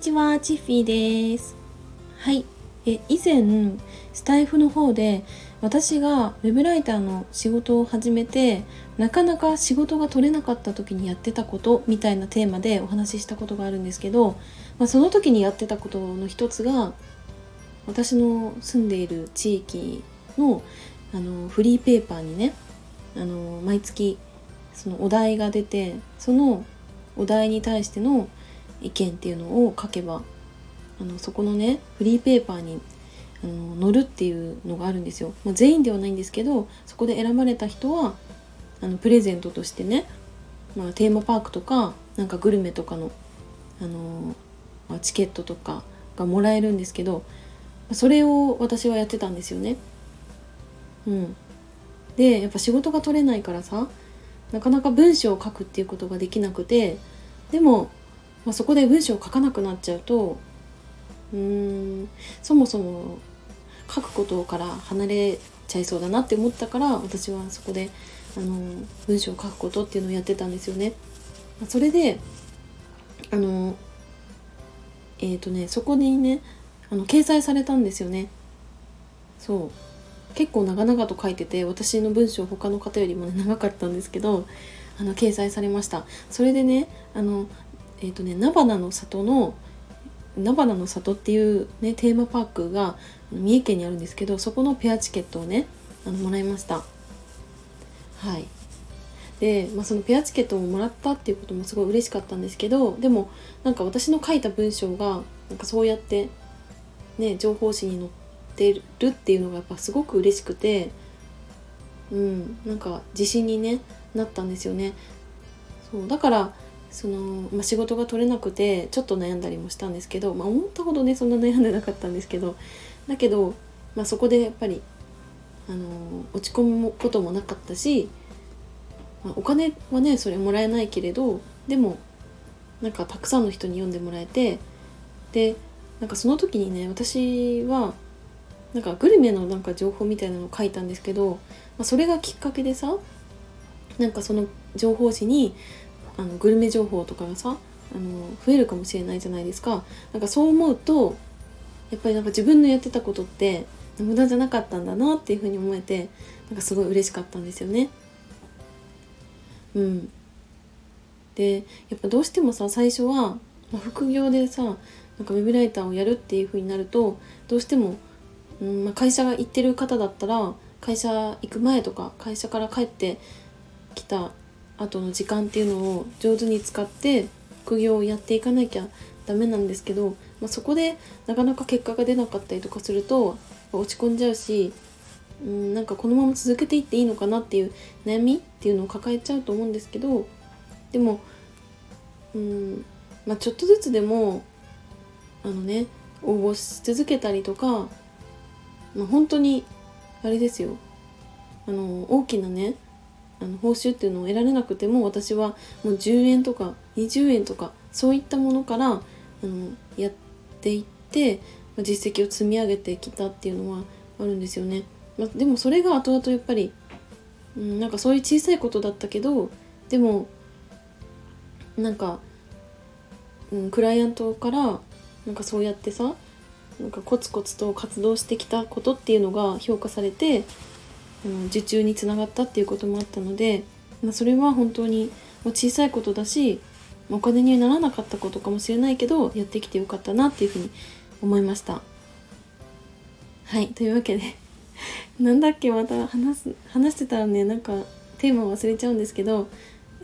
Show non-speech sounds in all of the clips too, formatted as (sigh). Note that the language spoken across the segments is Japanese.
ちは、チッフィーです。はい。え、以前、スタイフの方で、私がウェブライターの仕事を始めて、なかなか仕事が取れなかった時にやってたことみたいなテーマでお話ししたことがあるんですけど、まあ、その時にやってたことの一つが、私の住んでいる地域のあのフリーペーパーにね、あの毎月そのお題が出て、そのお題に対しての意見っていうのを書けばあのそこのねフリーペーパーにあの載るっていうのがあるんですよ、まあ、全員ではないんですけどそこで選ばれた人はあのプレゼントとしてね、まあ、テーマパークとかなんかグルメとかの、あのまあ、チケットとかがもらえるんですけどそれを私はやってたんですよね。うん、でやっぱ仕事が取れないからさなかなか文章を書くっていうことができなくてでもまあ、そこで文章を書かなくなっちゃうとうーんそもそも書くことから離れちゃいそうだなって思ったから私はそこであの文章を書くことっていうのをやってたんですよね。それであのえっ、ー、とねそこにねあの掲載されたんですよね。そう結構長々と書いてて私の文章他の方よりも、ね、長かったんですけどあの掲載されましたそれでねあのえっ、ー、とね菜花の里の菜花の里っていうねテーマパークが三重県にあるんですけどそこのペアチケットをねあのもらいました。はい。で、まあ、そのペアチケットをもらったっていうこともすごい嬉しかったんですけどでもなんか私の書いた文章がなんかそうやってね情報誌に載ってるっていうのがやっぱすごく嬉しくてうんなんか自信にねなったんですよね。そうだからその、まあ、仕事が取れなくてちょっと悩んだりもしたんですけど、まあ、思ったほどねそんな悩んでなかったんですけどだけど、まあ、そこでやっぱり、あの落ち込むこともなかったし、まあ、お金はねそれもらえないけれどでもなんかたくさんの人に読んでもらえてでなんかその時にね私はなんかグルメのなんか情報みたいなのを書いたんですけど、まあ、それがきっかけでさなんかその情報誌にあのグルメ情報とかがさあの増えるかもしれないじゃないですかなんかそう思うとやっぱりなんか自分のやってたことって無駄じゃなかったんだなっていうふうに思えてなんかすごい嬉しかったんですよね。うん、でやっぱどうしてもさ最初は、まあ、副業でさなんかウェブライターをやるっていうふうになるとどうしても、うんまあ、会社が行ってる方だったら会社行く前とか会社から帰ってきた後の時間っていうのを上手に使って副業をやっていかなきゃダメなんですけど、まあ、そこでなかなか結果が出なかったりとかすると落ち込んじゃうしうんなんかこのまま続けていっていいのかなっていう悩みっていうのを抱えちゃうと思うんですけどでもうん、まあ、ちょっとずつでもあのね応募し続けたりとか、まあ、本当にあれですよ。あの大きなねあの報酬っていうのを得られなくても私はもう10円とか20円とかそういったものからあのやっていって実績を積み上げてきたっていうのはあるんですよね。までもそれが後々やっぱり、うん、なんかそういう小さいことだったけどでもなんか、うん、クライアントからなんかそうやってさなんかコツコツと活動してきたことっていうのが評価されて受注につながったっていうこともあったので、まあ、それは本当に小さいことだしお金にならなかったことかもしれないけどやってきてよかったなっていうふうに思いました。はいというわけで (laughs) なんだっけまた話す話してたらねなんかテーマ忘れちゃうんですけど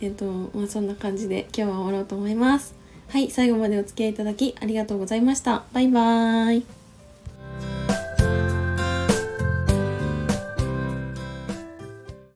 えっ、とまあそんな感じで今日は終わろうと思います。はい最後までお付き合いいただきありがとうございました。バイバーイ。